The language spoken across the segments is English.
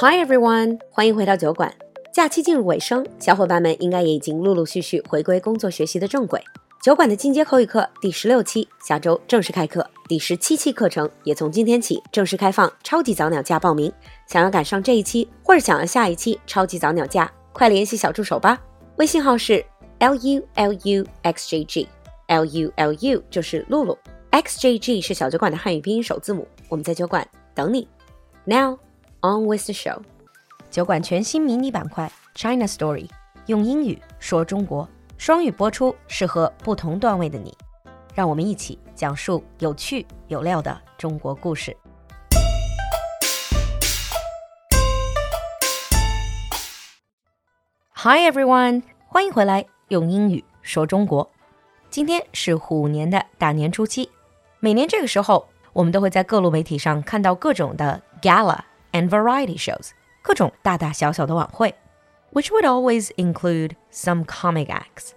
Hi everyone，欢迎回到酒馆。假期进入尾声，小伙伴们应该也已经陆陆续续回归工作学习的正轨。酒馆的进阶口语课第十六期下周正式开课，第十七期课程也从今天起正式开放超级早鸟价报名。想要赶上这一期，或者想要下一期超级早鸟价，快联系小助手吧。微信号是 l u l u x j g，l u l u 就是露露，x j g 是小酒馆的汉语拼音首字母。我们在酒馆等你。Now on with the show。酒馆全新迷你板块 China Story，用英语说中国，双语播出，适合不同段位的你。让我们一起讲述有趣有料的中国故事。Hi everyone，欢迎回来，用英语说中国。今天是虎年的大年初七，每年这个时候，我们都会在各路媒体上看到各种的 gala and variety shows，各种大大小小的晚会，which would always include some comic acts。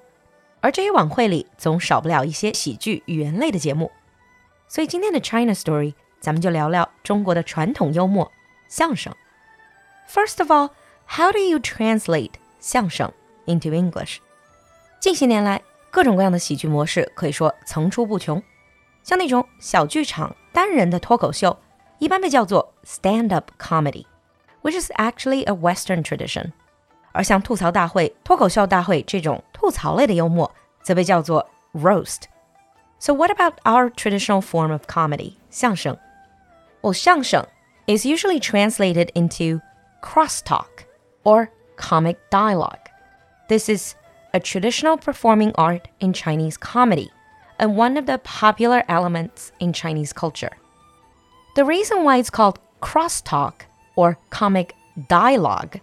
而这些晚会里总少不了一些喜剧语言类的节目。所以今天的 China Story，咱们就聊聊中国的传统幽默相声。First of all, how do you translate 相声 into English。近些年来，各种各样的喜剧模式可以说层出不穷。像那种小剧场单人的脱口秀，一般被叫做 stand-up comedy，which is actually a Western tradition。而像吐槽大会、脱口秀大会这种吐槽类的幽默，则被叫做 roast。So what about our traditional form of comedy, 相声? Well, 相声 is usually translated into crosstalk or comic dialogue. This is a traditional performing art in Chinese comedy and one of the popular elements in Chinese culture. The reason why it's called crosstalk or comic dialogue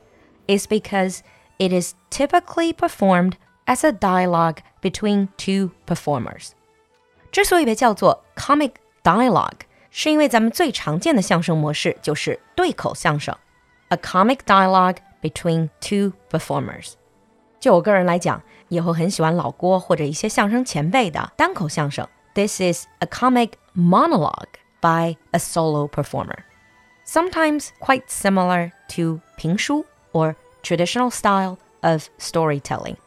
is because it is typically performed as a dialogue between two performers. 之所以被叫做 comic dialogue，是因为咱们最常见的相声模式就是对口相声，a comic dialogue between two performers。就我个人来讲，以后很喜欢老郭或者一些相声前辈的单口相声。This is a comic monologue by a solo performer, sometimes quite similar to 评书 or traditional style of storytelling.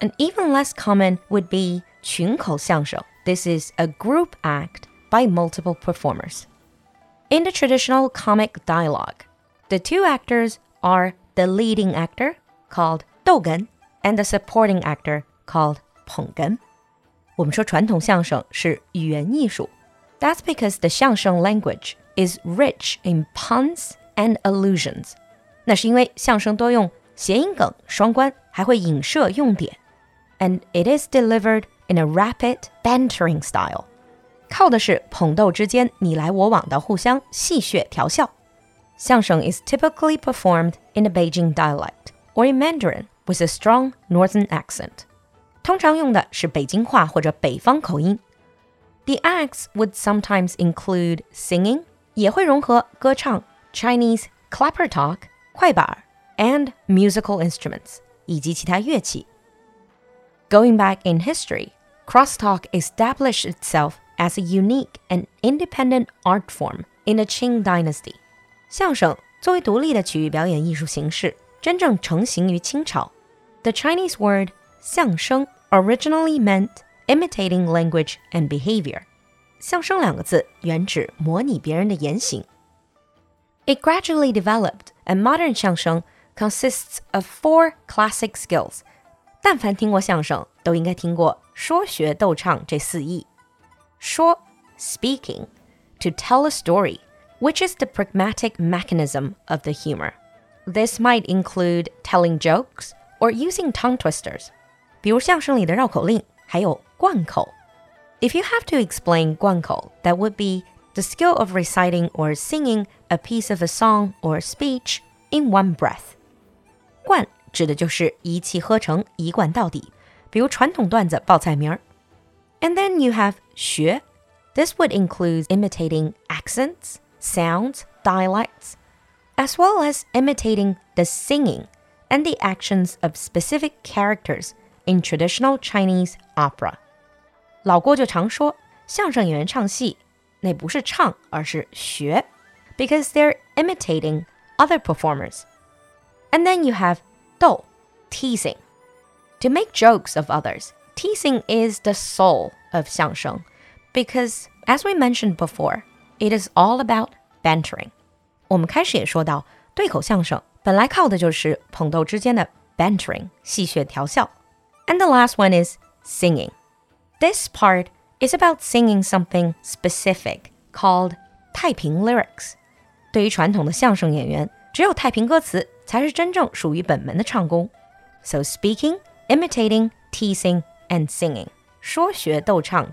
And even less common would be 群口相声. This is a group act by multiple performers. In the traditional comic dialogue, the two actors are the leading actor, called 逗哏, and the supporting actor, called 捧哏。我们说传统相声是语言艺术 ，That's because the 相声 language is rich in puns and allusions。那是因为相声多用谐音梗、双关，还会影射用典。And it is delivered in a rapid, bantering style，靠的是捧逗之间你来我往的互相戏谑调笑。相声 is typically performed in a Beijing dialect or in Mandarin with a strong northern accent. 通常用的是北京话或者北方口音。 The acts would sometimes include singing，也会融合歌唱、Chinese clapper talk、快板 and musical instruments 以及其他乐器。Going back in history, crosstalk established itself as a unique and independent art form in the Qing dynasty. 相声作为独立的曲艺表演艺术形式，真正成型于清朝。The Chinese word 相声 originally meant imitating language and behavior. 相声两个字原指模拟别人的言行。It gradually developed, and modern 相声 consists of four classic skills. 但凡听过相声，都应该听过说学逗唱这四艺。说 speaking to tell a story which is the pragmatic mechanism of the humor. This might include telling jokes or using tongue twisters. 比如相声里的绕口令，还有 贯口。If you have to explain 贯口, that would be the skill of reciting or singing a piece of a song or speech in one breath. 贯指的就是一气呵成，一贯到底。比如传统段子报菜名儿。And then you have 学. This would include imitating accents, sounds, dialects, as well as imitating the singing and the actions of specific characters in traditional Chinese opera. 老郭就常说，相声演员唱戏，那不是唱，而是学，because they're imitating other performers. And then you have 逗 teasing. To make jokes of others, teasing is the soul of 相声 because as we mentioned before, it is all about bantering. 我们开始也说到，对口相声本来靠的就是捧逗之间的 bantering 戏谑调笑。And the last one is singing. This part is about singing something specific called 太平 lyrics. 对于传统的相声演员，只有太平歌词才是真正属于本门的唱功。So speaking, imitating, teasing, and singing. 说学逗唱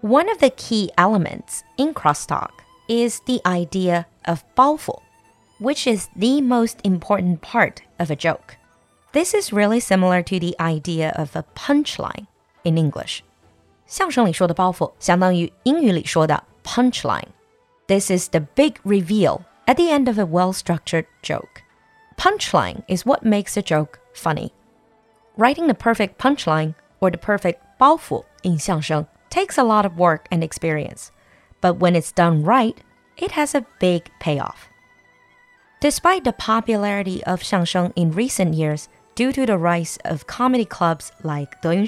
one of the key elements in crosstalk is the idea of 包袱, which is the most important part of a joke. This is really similar to the idea of a punchline in English. 相声里说的包袱相当于英语里说的 punchline. This is the big reveal at the end of a well-structured joke. Punchline is what makes a joke funny. Writing the perfect punchline or the perfect 包袱 in 相声 takes a lot of work and experience, but when it's done right, it has a big payoff. Despite the popularity of xiangsheng in recent years due to the rise of comedy clubs like De Yun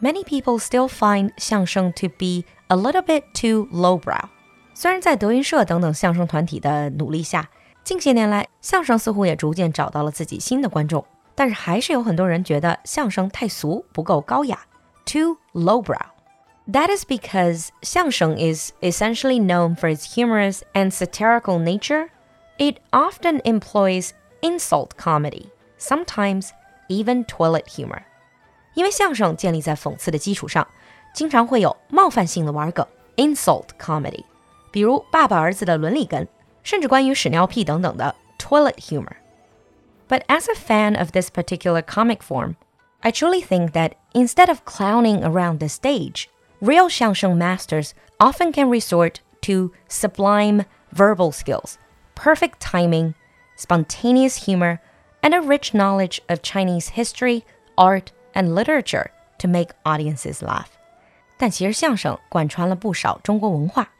many people still find xiangsheng to be a little bit too lowbrow. 虽然在德云社等等相声团体的努力下，近些年来相声似乎也逐渐找到了自己新的观众，但是还是有很多人觉得相声太俗，不够高雅，too lowbrow。that is because xiangsheng is essentially known for its humorous and satirical nature. It often employs insult comedy, sometimes even toilet humor. 因为相声建立在讽刺的基础上，经常会有冒犯性的玩梗 （insult comedy），比如爸爸儿子的伦理根，甚至关于屎尿屁等等的 toilet humor. But as a fan of this particular comic form, I truly think that instead of clowning around the stage, real xiangsheng masters often can resort to sublime verbal skills, perfect timing, spontaneous humor, and a rich knowledge of Chinese history, art, and literature to make audiences laugh. 但其实相声贯穿了不少中国文化。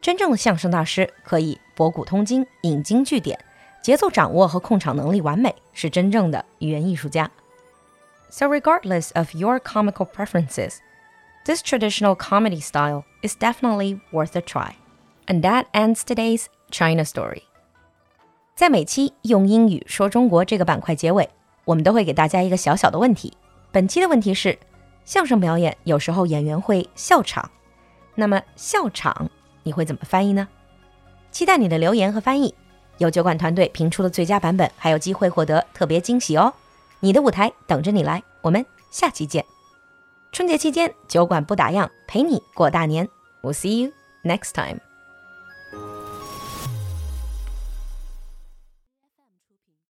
真正的相声大师可以博古通今、引经据典，节奏掌握和控场能力完美，是真正的语言艺术家。So regardless of your comical preferences, this traditional comedy style is definitely worth a try. And that ends today's China story. 在每期用英语说中国这个板块结尾，我们都会给大家一个小小的问题。 本期的问题是：相声表演有时候演员会笑场，那么笑场你会怎么翻译呢？期待你的留言和翻译。由酒馆团队评出的最佳版本还有机会获得特别惊喜哦！你的舞台等着你来，我们下期见。春节期间，酒馆不打烊，陪你过大年。We'll see you next time.